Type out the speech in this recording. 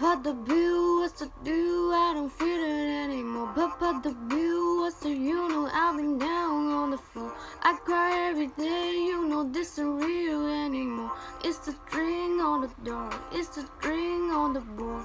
But the bill, what's to do? I don't feel it anymore. but the bill, what's the you know? I've been down on the floor. I cry every day, you know this ain't real anymore. It's the string on the door, it's the string on the board.